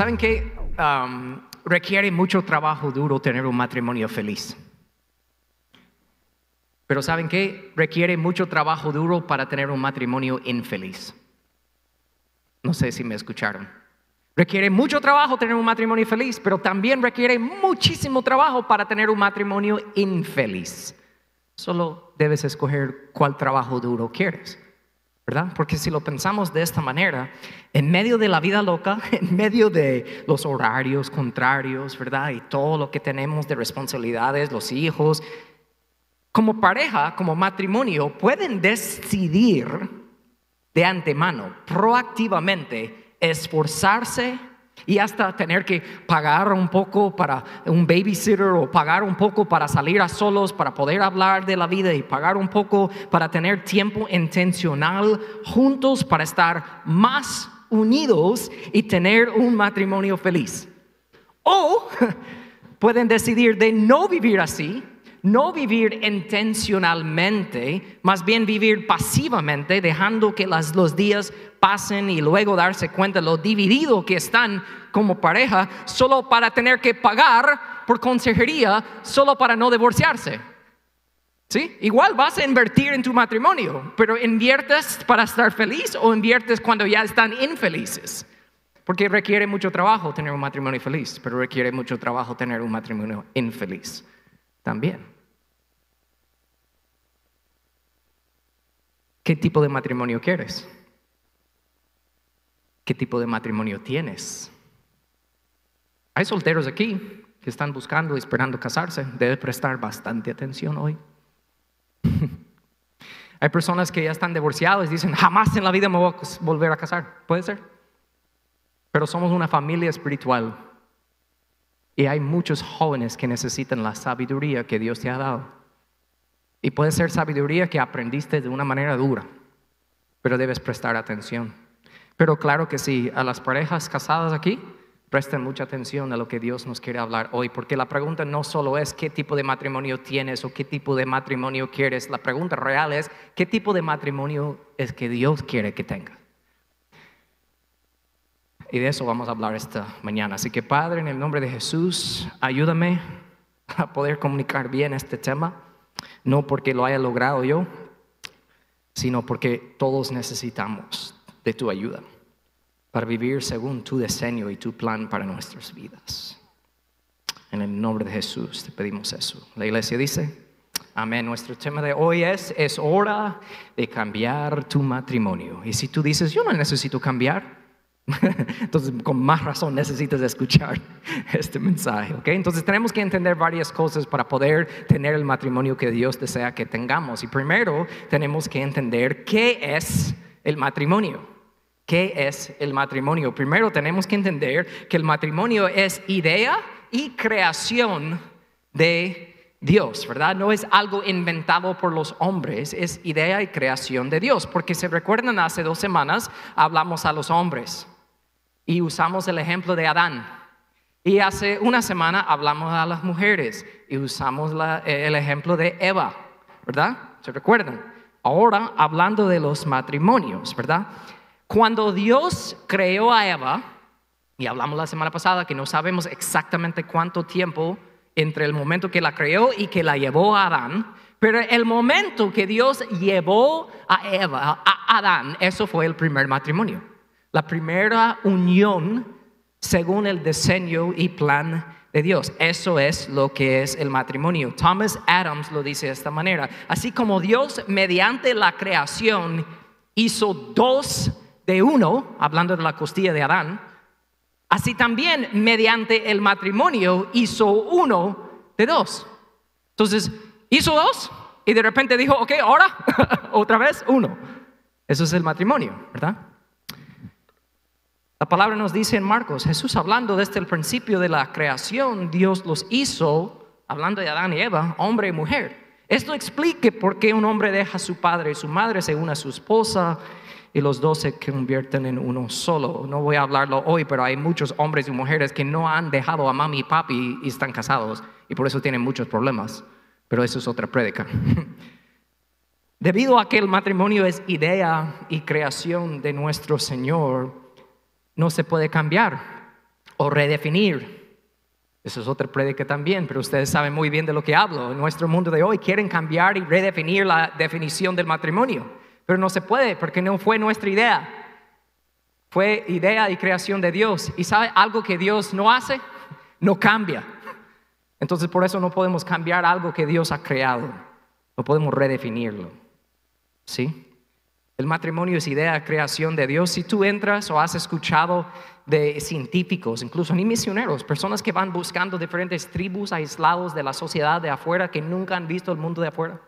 ¿Saben qué? Um, requiere mucho trabajo duro tener un matrimonio feliz. Pero ¿saben qué? Requiere mucho trabajo duro para tener un matrimonio infeliz. No sé si me escucharon. Requiere mucho trabajo tener un matrimonio feliz, pero también requiere muchísimo trabajo para tener un matrimonio infeliz. Solo debes escoger cuál trabajo duro quieres. Porque si lo pensamos de esta manera, en medio de la vida loca, en medio de los horarios contrarios, ¿verdad? Y todo lo que tenemos de responsabilidades, los hijos, como pareja, como matrimonio, pueden decidir de antemano, proactivamente, esforzarse y hasta tener que pagar un poco para un babysitter o pagar un poco para salir a solos, para poder hablar de la vida y pagar un poco para tener tiempo intencional juntos, para estar más unidos y tener un matrimonio feliz. O pueden decidir de no vivir así no vivir intencionalmente, más bien vivir pasivamente, dejando que los días pasen y luego darse cuenta lo dividido que están como pareja, solo para tener que pagar por consejería, solo para no divorciarse. ¿Sí? Igual vas a invertir en tu matrimonio, pero inviertes para estar feliz o inviertes cuando ya están infelices. Porque requiere mucho trabajo tener un matrimonio feliz, pero requiere mucho trabajo tener un matrimonio infeliz también. ¿Qué tipo de matrimonio quieres? ¿Qué tipo de matrimonio tienes? Hay solteros aquí que están buscando y esperando casarse. Debes prestar bastante atención hoy. Hay personas que ya están divorciadas y dicen, jamás en la vida me voy a volver a casar. Puede ser. Pero somos una familia espiritual y hay muchos jóvenes que necesitan la sabiduría que Dios te ha dado. Y puede ser sabiduría que aprendiste de una manera dura, pero debes prestar atención. Pero claro que sí, a las parejas casadas aquí, presten mucha atención a lo que Dios nos quiere hablar hoy, porque la pregunta no solo es qué tipo de matrimonio tienes o qué tipo de matrimonio quieres, la pregunta real es qué tipo de matrimonio es que Dios quiere que tengas. Y de eso vamos a hablar esta mañana. Así que Padre, en el nombre de Jesús, ayúdame a poder comunicar bien este tema, no porque lo haya logrado yo, sino porque todos necesitamos de tu ayuda para vivir según tu diseño y tu plan para nuestras vidas. En el nombre de Jesús te pedimos eso. La iglesia dice, amén. Nuestro tema de hoy es, es hora de cambiar tu matrimonio. Y si tú dices, yo no necesito cambiar, Entonces, con más razón necesitas escuchar este mensaje, ¿ok? Entonces, tenemos que entender varias cosas para poder tener el matrimonio que Dios desea que tengamos. Y primero, tenemos que entender qué es el matrimonio. ¿Qué es el matrimonio? Primero, tenemos que entender que el matrimonio es idea y creación de Dios, ¿verdad? No es algo inventado por los hombres, es idea y creación de Dios. Porque se recuerdan, hace dos semanas hablamos a los hombres y usamos el ejemplo de Adán. Y hace una semana hablamos a las mujeres y usamos eh, el ejemplo de Eva, ¿verdad? ¿Se recuerdan? Ahora hablando de los matrimonios, ¿verdad? Cuando Dios creó a Eva, y hablamos la semana pasada que no sabemos exactamente cuánto tiempo entre el momento que la creó y que la llevó a Adán, pero el momento que Dios llevó a Eva, a Adán, eso fue el primer matrimonio la primera unión según el diseño y plan de Dios. Eso es lo que es el matrimonio. Thomas Adams lo dice de esta manera. Así como Dios mediante la creación hizo dos de uno, hablando de la costilla de Adán, así también mediante el matrimonio hizo uno de dos. Entonces, hizo dos y de repente dijo, ok, ahora otra vez uno. Eso es el matrimonio, ¿verdad? La palabra nos dice en Marcos, Jesús hablando desde el principio de la creación, Dios los hizo, hablando de Adán y Eva, hombre y mujer. Esto explique por qué un hombre deja a su padre y su madre, se une a su esposa y los dos se convierten en uno solo. No voy a hablarlo hoy, pero hay muchos hombres y mujeres que no han dejado a mami y papi y están casados y por eso tienen muchos problemas. Pero eso es otra prédica. Debido a que el matrimonio es idea y creación de nuestro Señor, no se puede cambiar. o redefinir. Eso es otra prédica también, pero ustedes saben muy bien de lo que hablo. En nuestro mundo de hoy quieren cambiar y redefinir la definición del matrimonio, pero no se puede porque no fue nuestra idea. Fue idea y creación de Dios. ¿Y sabe algo que Dios no hace? No cambia. Entonces por eso no podemos cambiar algo que Dios ha creado. No podemos redefinirlo. ¿Sí? El matrimonio es idea, creación de Dios. Si tú entras o has escuchado de científicos, incluso ni misioneros, personas que van buscando diferentes tribus aislados de la sociedad de afuera que nunca han visto el mundo de afuera,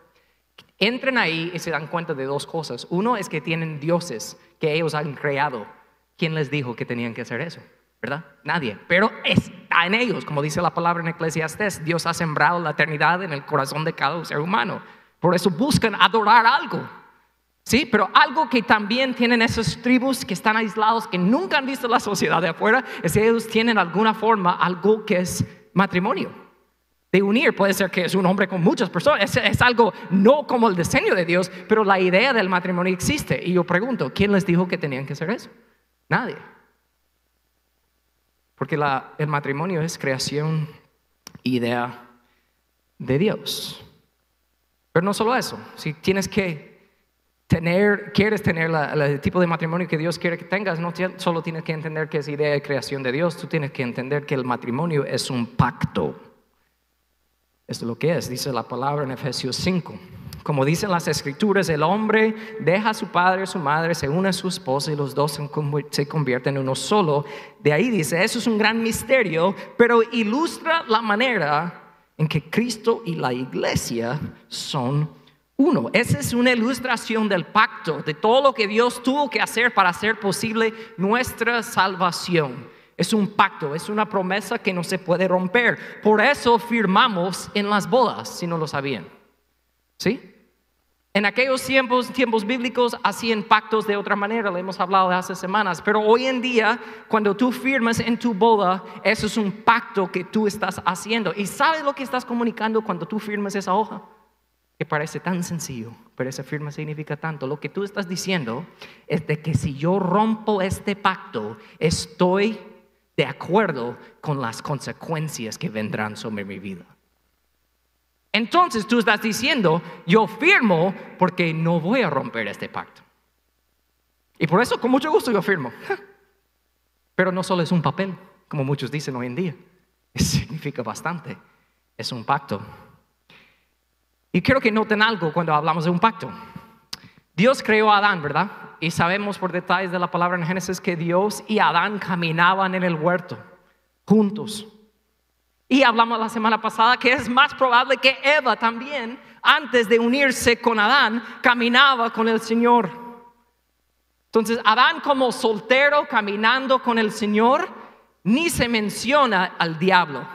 entren ahí y se dan cuenta de dos cosas. Uno es que tienen dioses que ellos han creado. ¿Quién les dijo que tenían que hacer eso? ¿Verdad? Nadie. Pero está en ellos, como dice la palabra en Eclesiastes, Dios ha sembrado la eternidad en el corazón de cada ser humano. Por eso buscan adorar algo. Sí, pero algo que también tienen esas tribus que están aislados, que nunca han visto la sociedad de afuera, es que ellos tienen alguna forma algo que es matrimonio. De unir, puede ser que es un hombre con muchas personas, es, algo no como el diseño de Dios, pero la idea del matrimonio existe. Y yo pregunto, ¿quién les dijo que tenían que hacer eso? Nadie. Porque el matrimonio es creación, idea de Dios. Pero no solo eso, si tienes que quieres tener el tipo de matrimonio que Dios quiere que tengas, no solo tienes que entender que es idea de creación de Dios, tú tienes que entender que el matrimonio es un pacto. Es lo que es, dice la palabra en Efesios 5. Como dicen las escrituras, el hombre deja a su padre y a su madre, se une a su esposa y los dos se convierten en uno solo. De ahí dice, eso es un gran misterio, pero ilustra la manera en que Cristo y la iglesia son uno. Esa es una ilustración del pacto, de todo lo que Dios tuvo que hacer para hacer posible nuestra salvación. Es un pacto, es una promesa que no se puede romper. Por eso firmamos en las bodas, si no lo sabían. ¿Sí? En aquellos tiempos, tiempos bíblicos, hacían pactos de otra manera, le hemos hablado hace semanas, pero hoy en día, cuando tú firmas en tu boda, eso es un pacto que tú estás haciendo. ¿Y sabes lo que estás comunicando cuando tú firmas esa hoja? Que parece tan sencillo, pero esa firma significa tanto. Lo que tú estás diciendo es de que si yo rompo este pacto, estoy de acuerdo con las consecuencias que vendrán sobre mi vida. Entonces tú estás diciendo, yo firmo porque no voy a romper este pacto. Y por eso con mucho gusto yo firmo. Pero no solo es un papel, como muchos dicen hoy en día. Significa bastante. Es un pacto y quiero que noten algo cuando hablamos de un pacto. Dios creó a Adán, ¿verdad? Y sabemos por detalles de la palabra en Génesis que Dios y Adán caminaban en el huerto juntos. Y hablamos la semana pasada que es más probable que Eva también, antes de unirse con Adán, caminaba con el Señor. Entonces, Adán como soltero caminando con el Señor, ni se menciona al diablo.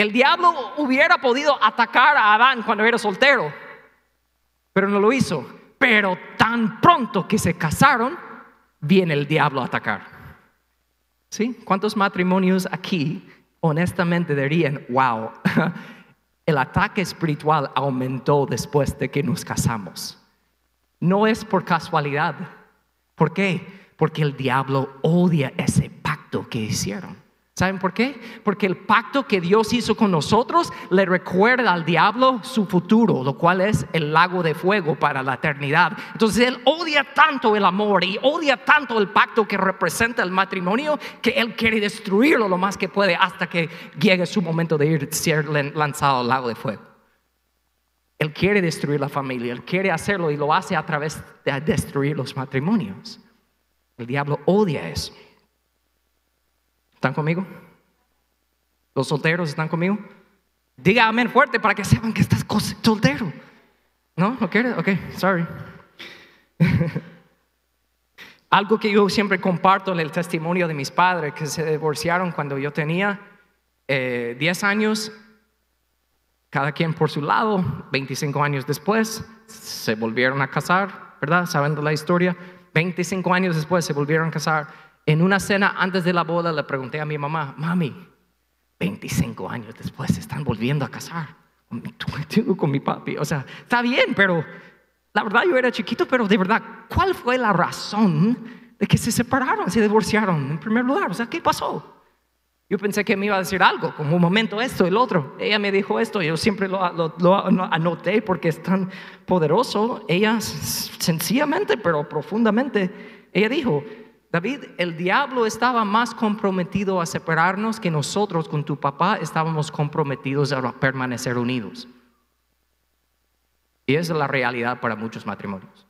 El diablo hubiera podido atacar a Adán cuando era soltero, pero no lo hizo. Pero tan pronto que se casaron, viene el diablo a atacar. ¿Sí? ¿Cuántos matrimonios aquí honestamente dirían, wow, el ataque espiritual aumentó después de que nos casamos? No es por casualidad. ¿Por qué? Porque el diablo odia ese pacto que hicieron. ¿Saben por qué? Porque el pacto que Dios hizo con nosotros le recuerda al diablo su futuro, lo cual es el lago de fuego para la eternidad. Entonces él odia tanto el amor y odia tanto el pacto que representa el matrimonio que él quiere destruirlo lo más que puede hasta que llegue su momento de ir ser lanzado al lago de fuego. Él quiere destruir la familia, él quiere hacerlo y lo hace a través de destruir los matrimonios. El diablo odia eso. ¿Están conmigo? ¿Los solteros están conmigo? Diga amén fuerte para que sepan que estás soltero. ¿No? ¿No? Ok, sorry. Algo que yo siempre comparto en el testimonio de mis padres que se divorciaron cuando yo tenía 10 eh, años, cada quien por su lado, 25 años después se volvieron a casar, ¿verdad? Sabiendo la historia, 25 años después se volvieron a casar en una cena antes de la boda le pregunté a mi mamá, mami, 25 años después se están volviendo a casar con mi papi. O sea, está bien, pero la verdad yo era chiquito, pero de verdad, ¿cuál fue la razón de que se separaron, se divorciaron en primer lugar. O sea, ¿qué pasó? Yo pensé que me iba a decir algo, como un momento esto, el otro. Ella me dijo esto, yo siempre lo, anoté porque es tan poderoso. Ella sencillamente, pero profundamente, ella dijo, David, el diablo estaba más comprometido a separarnos que nosotros con tu papá estábamos comprometidos a permanecer unidos. Y esa es la realidad para muchos matrimonios.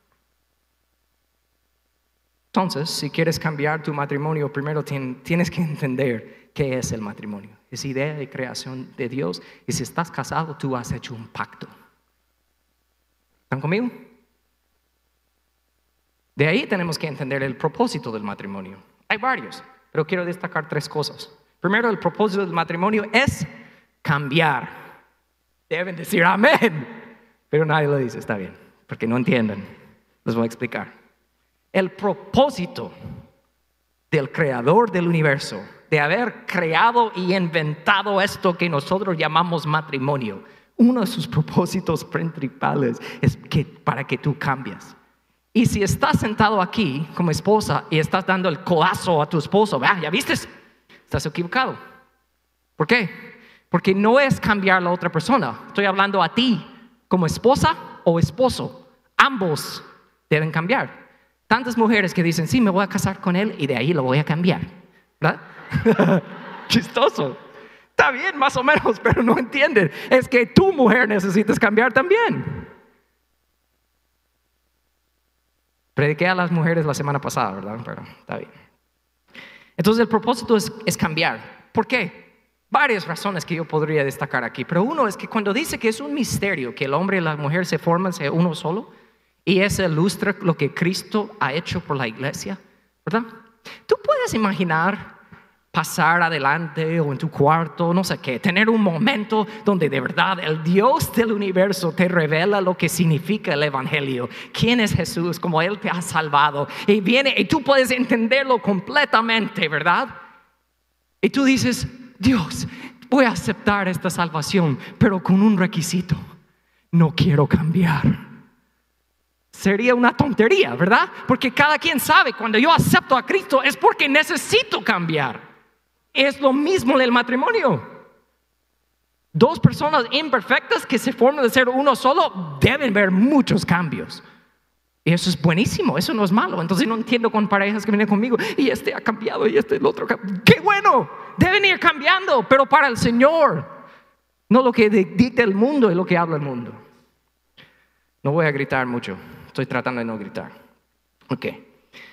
Entonces, si quieres cambiar tu matrimonio, primero tienes que entender qué es el matrimonio. Es idea de creación de Dios. Y si estás casado, tú has hecho un pacto. ¿Están conmigo? De ahí tenemos que entender el propósito del matrimonio. Hay varios, pero quiero destacar tres cosas. Primero, el propósito del matrimonio es cambiar. Deben decir amén, pero nadie lo dice, está bien, porque no entienden. Les voy a explicar. El propósito del creador del universo de haber creado y inventado esto que nosotros llamamos matrimonio, uno de sus propósitos principales es que, para que tú cambies. Y si estás sentado aquí como esposa y estás dando el codazo a tu esposo, ¿ya viste? Estás equivocado. ¿Por qué? Porque no es cambiar la otra persona. Estoy hablando a ti como esposa o esposo. Ambos deben cambiar. Tantas mujeres que dicen, sí, me voy a casar con él y de ahí lo voy a cambiar. ¿Verdad? Chistoso. Está bien, más o menos, pero no entienden. Es que tu mujer necesitas cambiar también. Prediqué a las mujeres la semana pasada, ¿verdad? Pero está bien. Entonces el propósito es, es cambiar. ¿Por qué? Varias razones que yo podría destacar aquí, pero uno es que cuando dice que es un misterio que el hombre y la mujer se forman uno solo, y eso ilustra lo que Cristo ha hecho por la iglesia, ¿verdad? Tú puedes imaginar pasar adelante o en tu cuarto, no sé qué, tener un momento donde de verdad el Dios del universo te revela lo que significa el Evangelio, quién es Jesús, cómo Él te ha salvado y viene y tú puedes entenderlo completamente, ¿verdad? Y tú dices, Dios, voy a aceptar esta salvación, pero con un requisito, no quiero cambiar. Sería una tontería, ¿verdad? Porque cada quien sabe, cuando yo acepto a Cristo es porque necesito cambiar. Es lo mismo en el matrimonio. Dos personas imperfectas que se forman de ser uno solo deben ver muchos cambios. Y eso es buenísimo, eso no es malo. Entonces no entiendo con parejas que vienen conmigo y este ha cambiado y este el otro. Qué bueno, deben ir cambiando, pero para el Señor, no lo que dicta el mundo es lo que habla el mundo. No voy a gritar mucho, estoy tratando de no gritar. Ok.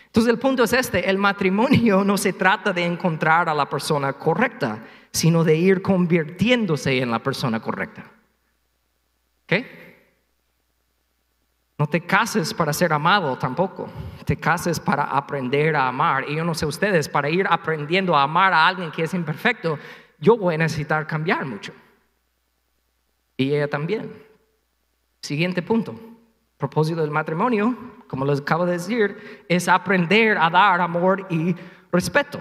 Entonces el punto es este, el matrimonio no se trata de encontrar a la persona correcta, sino de ir convirtiéndose en la persona correcta. ¿Ok? No te cases para ser amado tampoco, te cases para aprender a amar. Y yo no sé ustedes, para ir aprendiendo a amar a alguien que es imperfecto, yo voy a necesitar cambiar mucho. Y ella también. Siguiente punto propósito del matrimonio, como les acabo de decir, es aprender a dar amor y respeto.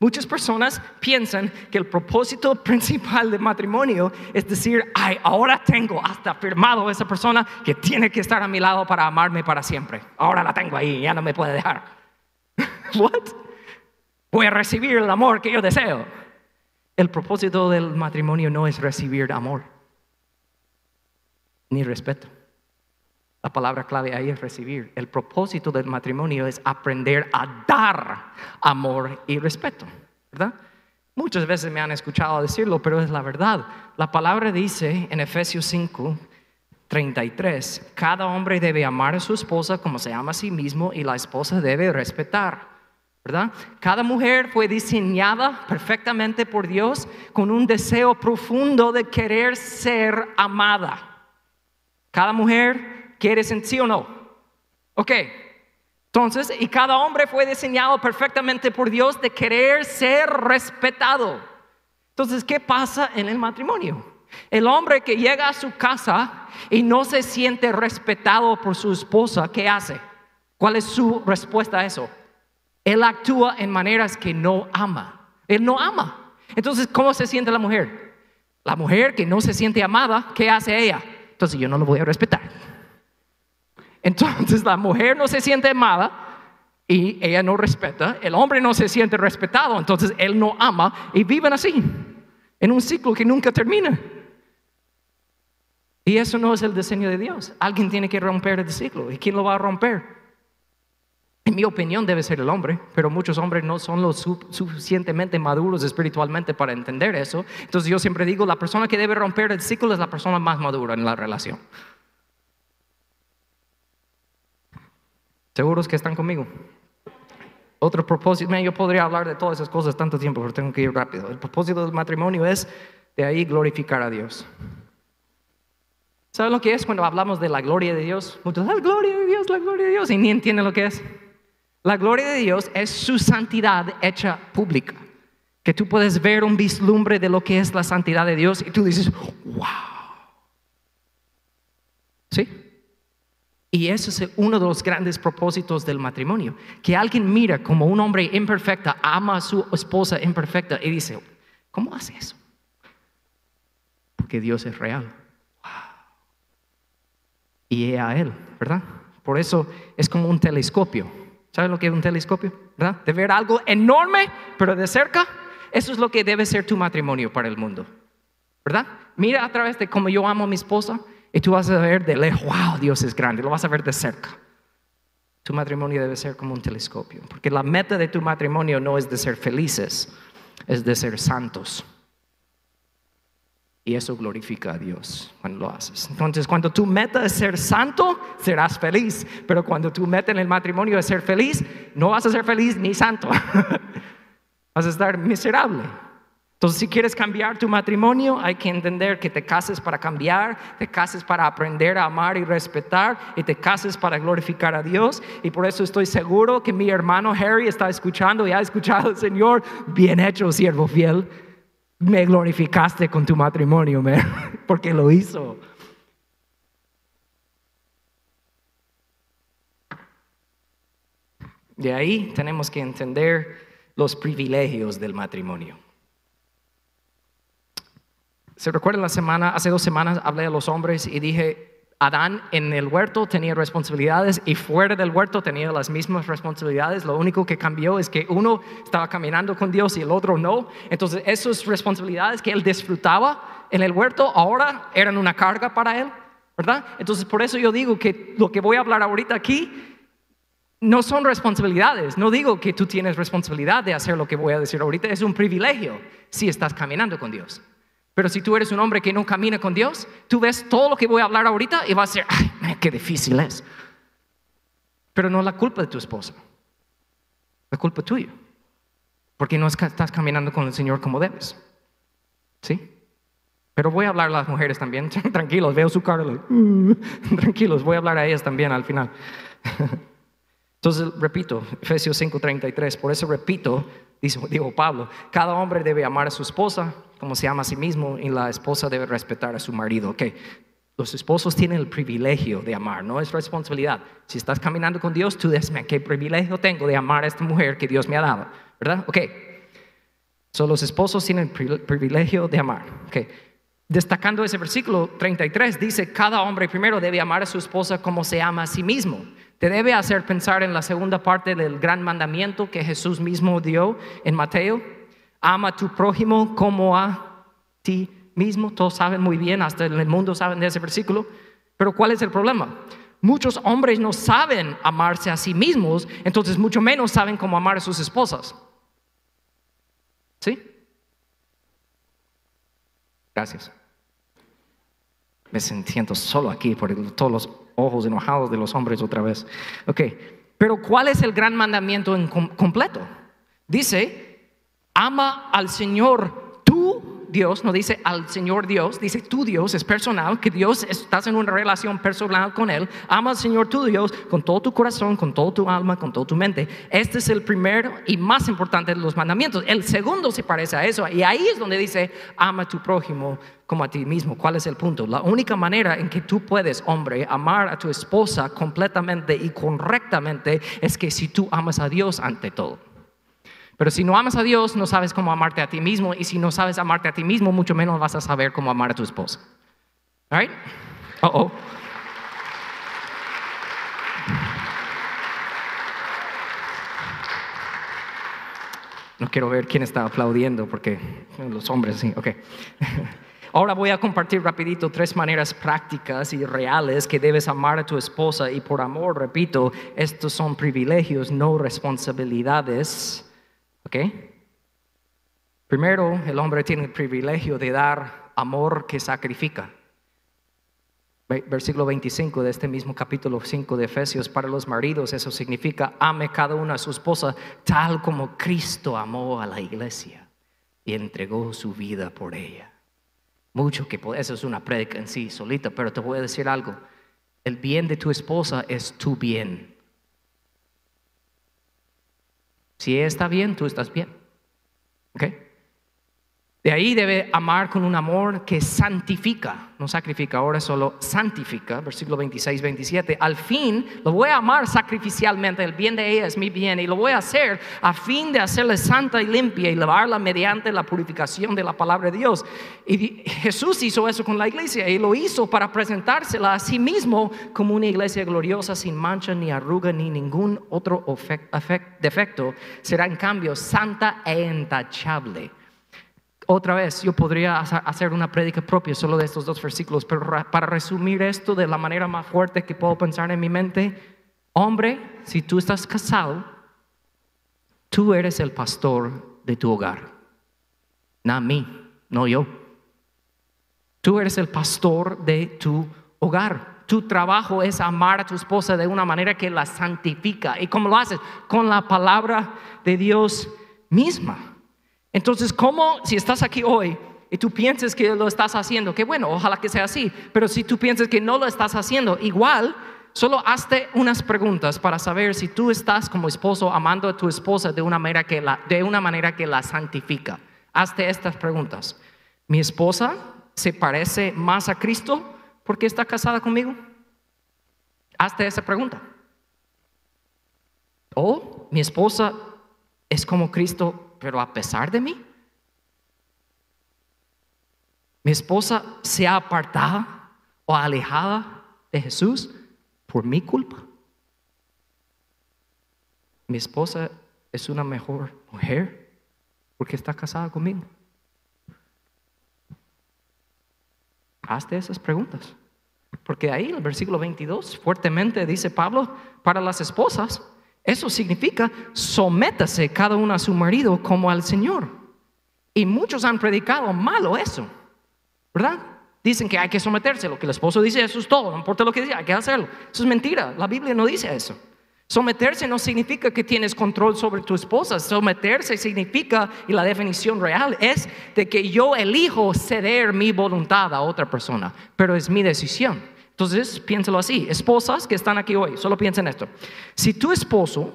Muchas personas piensan que el propósito principal del matrimonio es decir, ay, ahora tengo hasta firmado a esa persona que tiene que estar a mi lado para amarme para siempre. Ahora la tengo ahí, ya no me puede dejar. What? Voy a recibir el amor que yo deseo. El propósito del matrimonio no es recibir amor ni respeto. La palabra clave ahí es recibir. El propósito del matrimonio es aprender a dar amor y respeto, ¿verdad? Muchas veces me han escuchado decirlo, pero es la verdad. La palabra dice en Efesios 5, 33, cada hombre debe amar a su esposa como se ama a sí mismo y la esposa debe respetar. ¿verdad? Cada mujer fue diseñada perfectamente por Dios con un deseo profundo de querer ser amada. Cada mujer ¿Quieres en sí o no? Ok. Entonces, y cada hombre fue diseñado perfectamente por Dios de querer ser respetado. Entonces, ¿qué pasa en el matrimonio? El hombre que llega a su casa y no se siente respetado por su esposa, ¿qué hace? ¿Cuál es su respuesta a eso? Él actúa en maneras que no ama. Él no ama. Entonces, ¿cómo se siente la mujer? La mujer que no se siente amada, ¿qué hace ella? Entonces, yo no lo voy a respetar. Entonces la mujer no se siente amada y ella no respeta, el hombre no se siente respetado, entonces él no ama y viven así, en un ciclo que nunca termina. Y eso no es el diseño de Dios. Alguien tiene que romper el ciclo. ¿Y quién lo va a romper? En mi opinión debe ser el hombre, pero muchos hombres no son lo suficientemente maduros espiritualmente para entender eso. Entonces yo siempre digo, la persona que debe romper el ciclo es la persona más madura en la relación. ¿Seguros que están conmigo? Otro propósito, yo podría hablar de todas esas cosas tanto tiempo, pero tengo que ir rápido. El propósito del matrimonio es de ahí glorificar a Dios. ¿Saben lo que es cuando hablamos de la gloria de Dios? Muchos, la gloria de Dios, la gloria de Dios, y ni entienden lo que es. La gloria de Dios es su santidad hecha pública. Que tú puedes ver un vislumbre de lo que es la santidad de Dios y tú dices, wow. ¿Sí? Y eso es uno de los grandes propósitos del matrimonio. Que alguien mira como un hombre imperfecto ama a su esposa imperfecta y dice, ¿cómo hace eso? Porque Dios es real. Wow. Y a Él, ¿verdad? Por eso es como un telescopio ¿Saben lo que es un telescopio? ¿Verdad? De ver algo enorme, pero de cerca. Eso es lo que debe ser tu matrimonio para el mundo. ¿Verdad? Mira a través de cómo yo amo a mi esposa y tú vas a ver de lejos, wow, Dios es grande, lo vas a ver de cerca. Tu matrimonio debe ser como un telescopio, porque la meta de tu matrimonio no es de ser felices, es de ser santos. Y eso glorifica a Dios cuando lo haces. Entonces, cuando tu meta es ser santo, serás feliz. Pero cuando tu meta en el matrimonio es ser feliz, no vas a ser feliz ni santo. vas a estar miserable. Entonces, si quieres cambiar tu matrimonio, hay que entender que te cases para cambiar, te cases para aprender a amar y respetar, y te cases para glorificar a Dios. Y por eso estoy seguro que mi hermano Harry está escuchando y ha escuchado al Señor. Bien hecho, siervo fiel me glorificaste con tu matrimonio, porque lo hizo. De ahí tenemos que entender los privilegios del matrimonio. ¿Se recuerdan la semana, hace dos semanas hablé a los hombres y dije, Adán en el huerto tenía responsabilidades y fuera del huerto tenía las mismas responsabilidades. Lo único que cambió es que uno estaba caminando con Dios y el otro no. Entonces esas responsabilidades que él disfrutaba en el huerto ahora eran una carga para él, ¿verdad? Entonces por eso yo digo que lo que voy a hablar ahorita aquí no son responsabilidades. No digo que tú tienes responsabilidad de hacer lo que voy a decir ahorita. Es un privilegio si estás caminando con Dios. Pero si tú eres un hombre que no camina con Dios, tú ves todo lo que voy a hablar ahorita y vas a decir, ay, qué difícil es. Pero no es la culpa de tu esposa, la culpa tuya. Porque no estás caminando con el Señor como debes. ¿Sí? Pero voy a hablar a las mujeres también. Tranquilos, veo su cara. Tranquilos, voy a hablar a ellas también al final. Entonces, repito, Efesios 5:33, por eso repito, dijo Pablo, cada hombre debe amar a su esposa como se ama a sí mismo y la esposa debe respetar a su marido. Ok, los esposos tienen el privilegio de amar, no es responsabilidad. Si estás caminando con Dios, tú dices, ¿qué privilegio tengo de amar a esta mujer que Dios me ha dado? ¿Verdad? Ok. So, los esposos tienen el privilegio de amar. Okay. Destacando ese versículo 33, dice, cada hombre primero debe amar a su esposa como se ama a sí mismo. Te debe hacer pensar en la segunda parte del gran mandamiento que Jesús mismo dio en Mateo ama a tu prójimo como a ti mismo. Todos saben muy bien, hasta en el mundo saben de ese versículo. Pero ¿cuál es el problema? Muchos hombres no saben amarse a sí mismos, entonces mucho menos saben cómo amar a sus esposas. ¿Sí? Gracias. Me siento solo aquí por todos los ojos enojados de los hombres otra vez. Ok, pero ¿cuál es el gran mandamiento en completo? Dice, ama al Señor tú Dios, no dice al Señor Dios, dice tu Dios, es personal, que Dios estás en una relación personal con Él. Ama al Señor tu Dios con todo tu corazón, con todo tu alma, con toda tu mente. Este es el primero y más importante de los mandamientos. El segundo se parece a eso y ahí es donde dice ama a tu prójimo como a ti mismo. ¿Cuál es el punto? La única manera en que tú puedes, hombre, amar a tu esposa completamente y correctamente es que si tú amas a Dios ante todo. Pero si no amas a Dios, no sabes cómo amarte a ti mismo. Y si no sabes amarte a ti mismo, mucho menos vas a saber cómo amar a tu esposa. All right? Uh oh. No quiero ver quién está aplaudiendo porque los hombres sí, ok. Ahora voy a compartir rapidito tres maneras prácticas y reales que debes amar a tu esposa y por amor, repito, estos son privilegios, no responsabilidades. ¿Ok? Primero, el hombre tiene el privilegio de dar amor que sacrifica. Versículo 25 de este mismo capítulo 5 de Efesios, para los maridos eso significa ame cada uno a su esposa tal como Cristo amó a la iglesia y entregó su vida por ella. Mucho que eso es una prédica en sí solita, pero te voy a decir algo. El bien de tu esposa es tu bien. Si está bien, tú estás bien. ¿Ok? De ahí debe amar con un amor que santifica, no sacrifica, ahora solo santifica, versículo 26, 27. Al fin lo voy a amar sacrificialmente, el bien de ella es mi bien, y lo voy a hacer a fin de hacerla santa y limpia y lavarla mediante la purificación de la palabra de Dios. Y Jesús hizo eso con la iglesia y lo hizo para presentársela a sí mismo como una iglesia gloriosa, sin mancha, ni arruga, ni ningún otro defecto. Será en cambio santa e intachable otra vez, yo podría hacer una prédica propia solo de estos dos versículos, pero para resumir esto de la manera más fuerte que puedo pensar en mi mente, hombre, si tú estás casado, tú eres el pastor de tu hogar, no mí, no yo. Tú eres el pastor de tu hogar. Tu trabajo es amar a tu esposa de una manera que la santifica. ¿Y cómo lo haces? Con la palabra de Dios misma. Entonces, ¿cómo si estás aquí hoy y tú piensas que lo estás haciendo? Que bueno, ojalá que sea así, pero si tú piensas que no lo estás haciendo, igual, solo hazte unas preguntas para saber si tú estás como esposo amando a tu esposa de una manera que la, de una manera que la santifica. Hazte estas preguntas. ¿Mi esposa se parece más a Cristo porque está casada conmigo? Hazte esa pregunta. ¿O mi esposa es como Cristo pero a pesar de mí, mi esposa se ha apartado o alejada de Jesús por mi culpa. Mi esposa es una mejor mujer porque está casada conmigo. Hazte esas preguntas. Porque ahí el versículo 22 fuertemente dice Pablo, para las esposas, eso significa sométase cada uno a su marido como al Señor. Y muchos han predicado malo eso, ¿verdad? Dicen que hay que someterse, lo que el esposo dice, eso es todo, no importa lo que diga, hay que hacerlo. Eso es mentira, la Biblia no dice eso. Someterse no significa que tienes control sobre tu esposa. Someterse significa, y la definición real es de que yo elijo ceder mi voluntad a otra persona, pero es mi decisión. Entonces, piénsalo así, esposas que están aquí hoy, solo piensen esto. Si tu esposo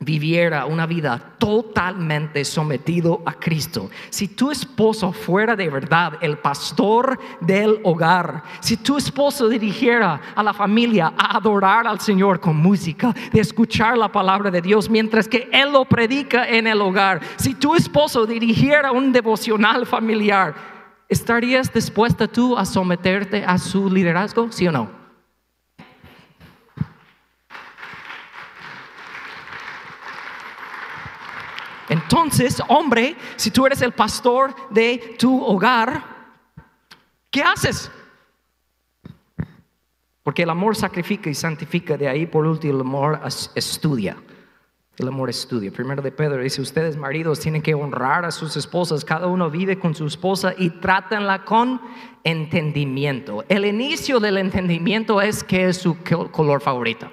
viviera una vida totalmente sometido a Cristo, si tu esposo fuera de verdad el pastor del hogar, si tu esposo dirigiera a la familia a adorar al Señor con música, de escuchar la palabra de Dios mientras que Él lo predica en el hogar, si tu esposo dirigiera un devocional familiar, ¿Estarías dispuesta tú a someterte a su liderazgo? ¿Sí o no? Entonces, hombre, si tú eres el pastor de tu hogar, ¿qué haces? Porque el amor sacrifica y santifica, de ahí por último el amor estudia. El amor estudio. Primero de Pedro dice, ustedes maridos tienen que honrar a sus esposas. Cada uno vive con su esposa y trátenla con entendimiento. El inicio del entendimiento es qué es su color favorito.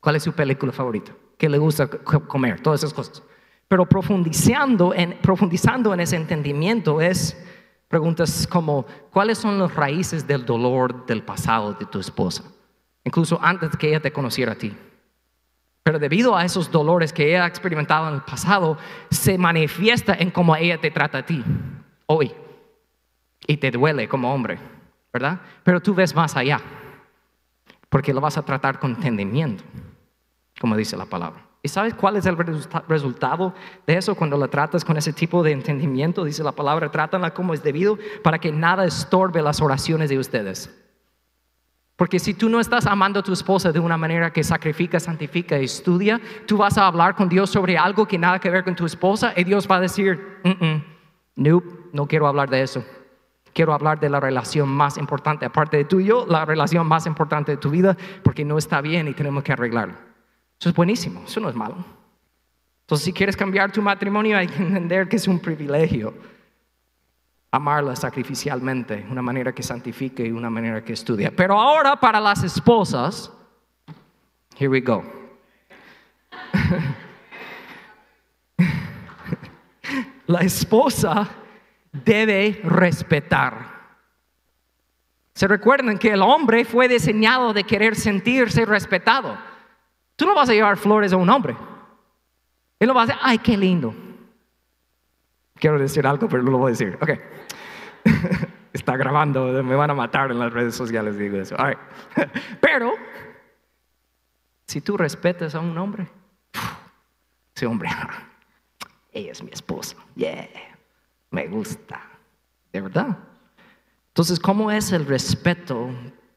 ¿Cuál es su película favorita? ¿Qué le gusta comer? Todas esas cosas. Pero profundizando en, profundizando en ese entendimiento es preguntas como, ¿cuáles son las raíces del dolor del pasado de tu esposa? Incluso antes que ella te conociera a ti. Pero debido a esos dolores que ella ha experimentado en el pasado, se manifiesta en cómo ella te trata a ti hoy. Y te duele como hombre, ¿verdad? Pero tú ves más allá, porque lo vas a tratar con entendimiento, como dice la palabra. ¿Y sabes cuál es el resultado de eso cuando la tratas con ese tipo de entendimiento? Dice la palabra, trátala como es debido para que nada estorbe las oraciones de ustedes. Porque si tú no estás amando a tu esposa de una manera que sacrifica, santifica, estudia, tú vas a hablar con Dios sobre algo que nada que ver con tu esposa y Dios va a decir, no, no quiero hablar de eso. Quiero hablar de la relación más importante, aparte de tú y yo, la relación más importante de tu vida, porque no está bien y tenemos que arreglarlo. Eso es buenísimo, eso no es malo. Entonces, si quieres cambiar tu matrimonio, hay que entender que es un privilegio amarla sacrificialmente, una manera que santifique y una manera que estudia. Pero ahora para las esposas, here we go. La esposa debe respetar. Se recuerdan que el hombre fue diseñado de querer sentirse respetado. Tú no vas a llevar flores a un hombre. Él no va a decir, ay, qué lindo. Quiero decir algo, pero no lo voy a decir. Ok. Está grabando, me van a matar en las redes sociales, digo eso. Pero, si tú respetas a un hombre, ese hombre, ella es mi esposa, yeah, me gusta, de verdad. Entonces, ¿cómo es el respeto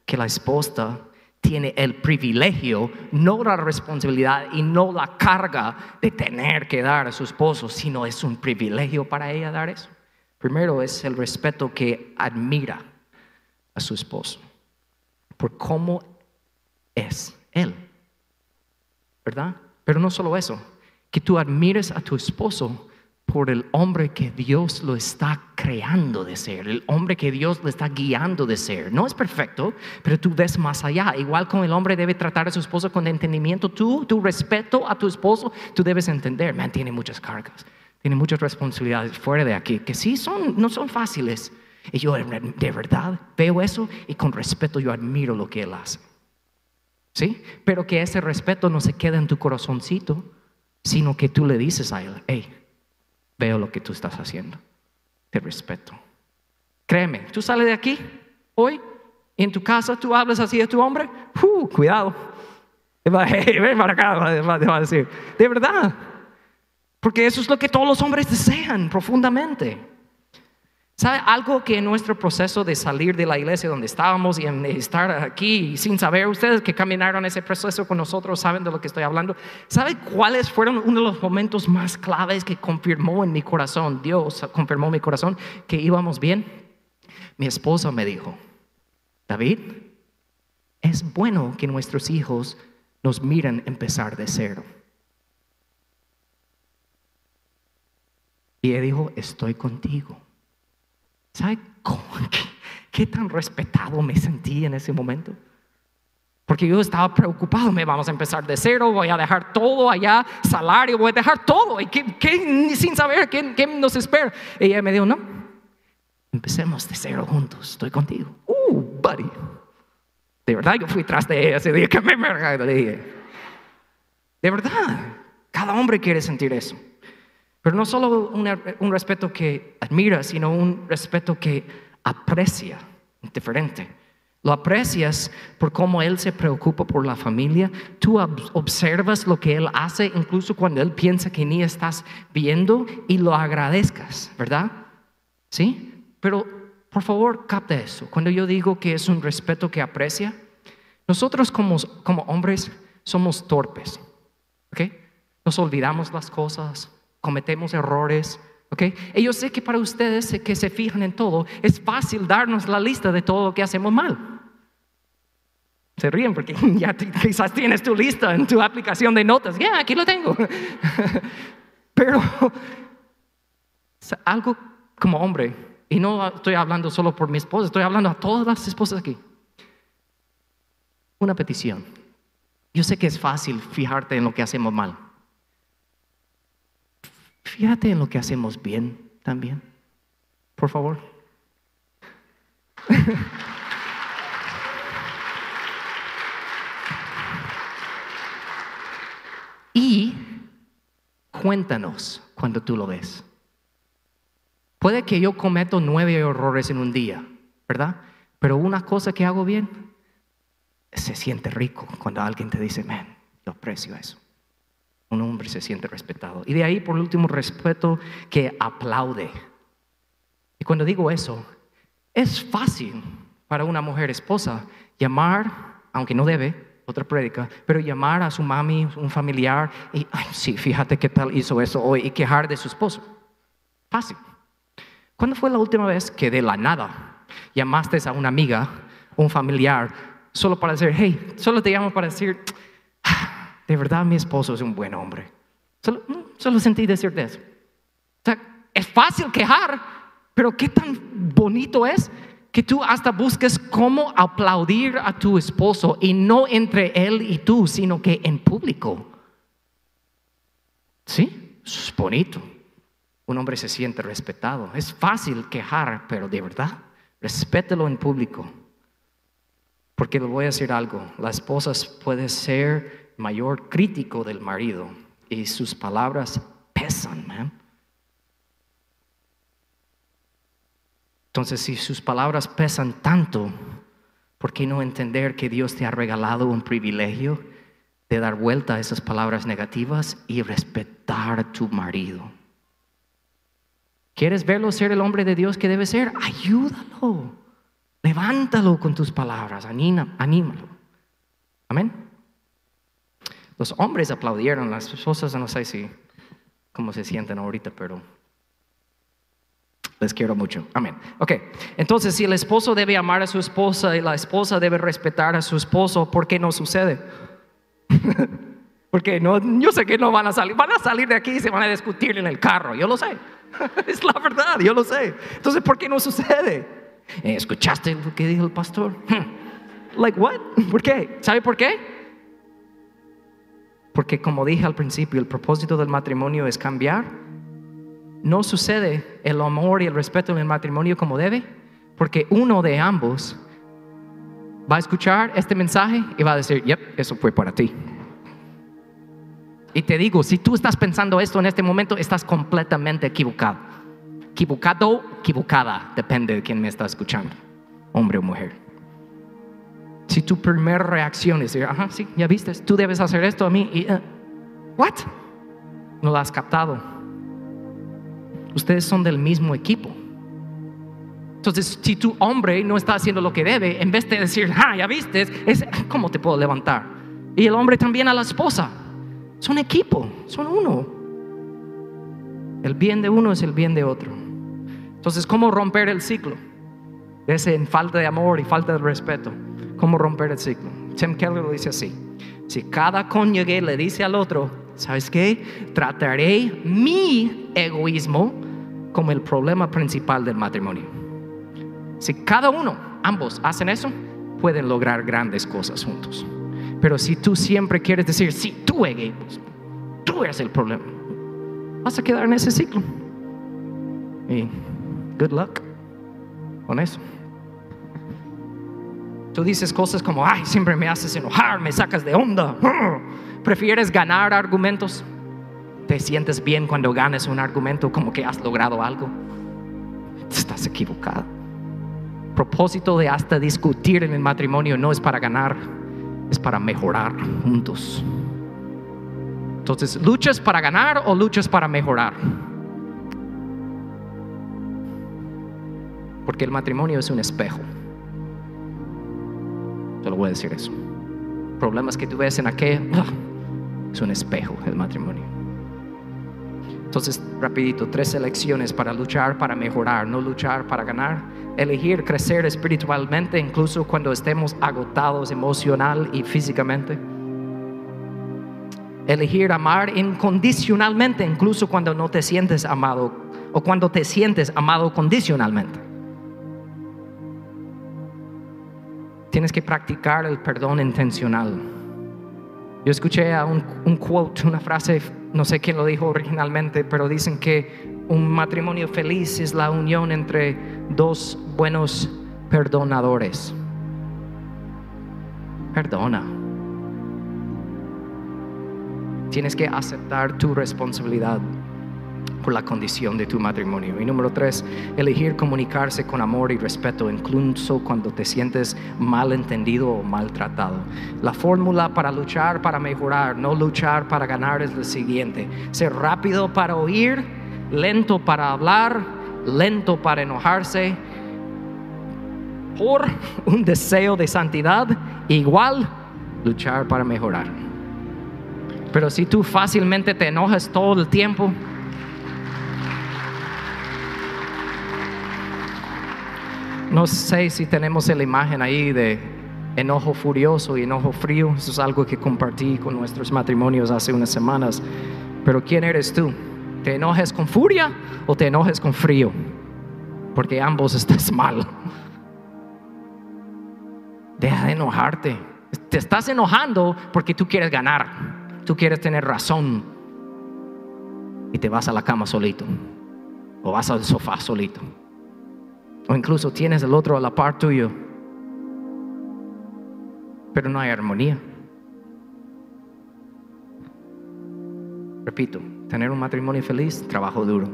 que la esposa tiene el privilegio, no la responsabilidad y no la carga de tener que dar a su esposo, sino es un privilegio para ella dar eso? Primero es el respeto que admira a su esposo por cómo es él. ¿Verdad? Pero no solo eso, que tú admires a tu esposo por el hombre que Dios lo está creando de ser, el hombre que Dios lo está guiando de ser. No es perfecto, pero tú ves más allá. Igual como el hombre debe tratar a su esposo con entendimiento, tú, tu respeto a tu esposo, tú debes entender, man, tiene muchas cargas tiene muchas responsabilidades fuera de aquí, que sí son, no son fáciles. Y yo de verdad veo eso y con respeto yo admiro lo que él hace. ¿Sí? Pero que ese respeto no se quede en tu corazoncito, sino que tú le dices a él, hey, veo lo que tú estás haciendo. Te respeto. Créeme, tú sales de aquí hoy en tu casa tú hablas así de tu hombre, uh, cuidado. ven para acá, va a decir, de verdad. Porque eso es lo que todos los hombres desean profundamente. ¿Sabe algo que en nuestro proceso de salir de la iglesia donde estábamos y estar aquí sin saber, ustedes que caminaron ese proceso con nosotros saben de lo que estoy hablando? ¿Sabe cuáles fueron uno de los momentos más claves que confirmó en mi corazón, Dios confirmó mi corazón que íbamos bien? Mi esposa me dijo, David, es bueno que nuestros hijos nos miren empezar de cero. Y ella dijo, estoy contigo. ¿Sabe cómo? ¿Qué, tan respetado me sentí en ese momento? Porque yo estaba preocupado, me vamos a empezar de cero, voy a dejar todo allá, salario, voy a dejar todo, y qué, sin saber qué, qué, nos espera. Y ella me dijo, no, empecemos de cero juntos, estoy contigo. Uh, buddy. De verdad, yo fui tras de ella ese día que me, le dije. De verdad, cada hombre quiere sentir eso. Pero no solo un, respeto que admira, sino un respeto que aprecia, diferente. Lo aprecias por cómo Él se preocupa por la familia. Tú observas lo que Él hace, incluso cuando Él piensa que ni estás viendo, y lo agradezcas, ¿verdad? ¿Sí? Pero por favor, capta eso. Cuando yo digo que es un respeto que aprecia, nosotros como, como hombres somos torpes, ¿ok? Nos olvidamos las cosas, cometemos errores. ¿ok? Y yo sé que para ustedes que se fijan en todo, es fácil darnos la lista de todo lo que hacemos mal. Se ríen porque ya quizás tienes tu lista en tu aplicación de notas. Ya, aquí lo tengo. Pero algo como hombre, y no estoy hablando solo por mi esposa, estoy hablando a todas las esposas aquí. Una petición. Yo sé que es fácil fijarte en lo que hacemos mal. Fíjate en lo que hacemos bien también, por favor. y cuéntanos cuando tú lo ves. Puede que yo cometo nueve errores en un día, ¿verdad? Pero una cosa que hago bien, se siente rico cuando alguien te dice, man, yo aprecio eso un hombre se siente respetado. Y de ahí, por último, respeto que aplaude. Y cuando digo eso, es fácil para una mujer esposa llamar, aunque no debe, otra prédica, pero llamar a su mami, un familiar, y, ay, sí, fíjate qué tal hizo eso hoy, y quejar de su esposo. Fácil. ¿Cuándo fue la última vez que de la nada llamaste a una amiga, un familiar, solo para decir, hey, solo te llamo para decir, de verdad mi esposo es un buen hombre? Solo, mm, sentí decirte eso. O sea, es fácil quejar, pero qué tan bonito es que tú hasta busques cómo aplaudir a tu esposo y no entre él y tú, sino que en público. ¿Sí? es bonito. Un hombre se siente respetado. Es fácil quejar, pero de verdad, respételo en público. Porque le voy a decir algo, la esposa puede ser mayor crítico del marido y sus palabras pesan, man. Entonces, si sus palabras pesan tanto, ¿por qué no entender que Dios te ha regalado un privilegio de dar vuelta a esas palabras negativas y respetar a tu marido? ¿Quieres verlo ser el hombre de Dios que debe ser? Ayúdalo. Levántalo con tus palabras, anímalo. Amén. Los hombres aplaudieron, las esposas no sé si cómo se sienten ahorita, pero les quiero mucho. Amén. Ok, entonces si el esposo debe amar a su esposa y la esposa debe respetar a su esposo, ¿por qué no sucede? Porque no, yo sé que no van a salir, van a salir de aquí y se van a discutir en el carro, yo lo sé. es la verdad, yo lo sé. Entonces, ¿por qué no sucede? Eh, ¿Escuchaste lo que dijo el pastor? like what? ¿Por qué? ¿Sabe por qué? Porque como dije al principio, el propósito del matrimonio es cambiar no sucede el amor y el respeto en el matrimonio como debe, porque uno de ambos va a escuchar este mensaje y va a decir, yep, eso fue para ti. Y te digo, si tú estás pensando esto en este momento, estás completamente equivocado. Equivocado, equivocada, depende de quién me está escuchando, hombre o mujer. Si tu primera reacción es ajá, sí, ya viste, tú debes hacer esto a mí, y, uh, ¿what? No lo has captado Ustedes son del mismo equipo. Entonces, si tu hombre no está haciendo lo que debe, en vez de decir, ah, ya viste, es, ¿cómo te puedo levantar? Y el hombre también a la esposa. Son equipo, son uno. El bien de uno es el bien de otro. Entonces, ¿cómo romper el ciclo? Ese en falta de amor y falta de respeto. ¿Cómo romper el ciclo? Tim Keller lo dice así. Si cada cónyuge le dice al otro, ¿sabes qué? Trataré mi egoísmo como el problema principal del matrimonio. Si cada uno, ambos, hacen eso, pueden lograr grandes cosas juntos. Pero si tú siempre quieres decir, si tú egoísmo, tú eres el problema, vas a quedar en ese ciclo. Y good luck con eso. Tú dices cosas como, ay, siempre me haces enojar, me sacas de onda. ¿Prefieres ganar argumentos? ¿Te sientes bien cuando ganes un argumento como que has logrado algo? Estás equivocado. Propósito de hasta discutir en el matrimonio no es para ganar, es para mejorar juntos. Entonces, ¿luchas para ganar o luchas para mejorar? Porque el matrimonio es un espejo. Te lo voy a decir eso. Problemas que tú ves en aquel ah, es un espejo el matrimonio. Entonces, rapidito, tres elecciones para luchar, para mejorar, no luchar para ganar. Elegir crecer espiritualmente incluso cuando estemos agotados emocional y físicamente. Elegir amar incondicionalmente incluso cuando no te sientes amado o cuando te sientes amado condicionalmente. Tienes que practicar el perdón intencional. Yo escuché a un, un quote, una frase, no sé quién lo dijo originalmente, pero dicen que un matrimonio feliz es la unión entre dos buenos perdonadores. Perdona. Tienes que aceptar tu responsabilidad por la condición de tu matrimonio. Y número tres, elegir comunicarse con amor y respeto, incluso cuando te sientes mal entendido o maltratado. La fórmula para luchar, para mejorar, no luchar para ganar es la siguiente. Ser rápido para oír, lento para hablar, lento para enojarse por un deseo de santidad, igual luchar para mejorar. Pero si tú fácilmente te enojas todo el tiempo, no sé si tenemos la imagen ahí de enojo furioso y enojo frío. Eso es algo que compartí con nuestros matrimonios hace unas semanas. Pero ¿quién eres tú? ¿Te enojes con furia o te enojes con frío? Porque ambos estás mal. Deja de enojarte. Te estás enojando porque tú quieres ganar. Tú quieres tener razón. Y te vas a la cama solito. O vas al sofá solito. O incluso tienes el otro a la par tuyo. Pero no hay armonía. Repito, tener un matrimonio feliz, trabajo duro.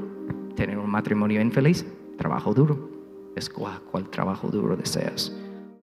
Tener un matrimonio infeliz, trabajo duro. Escoja cuál trabajo duro deseas.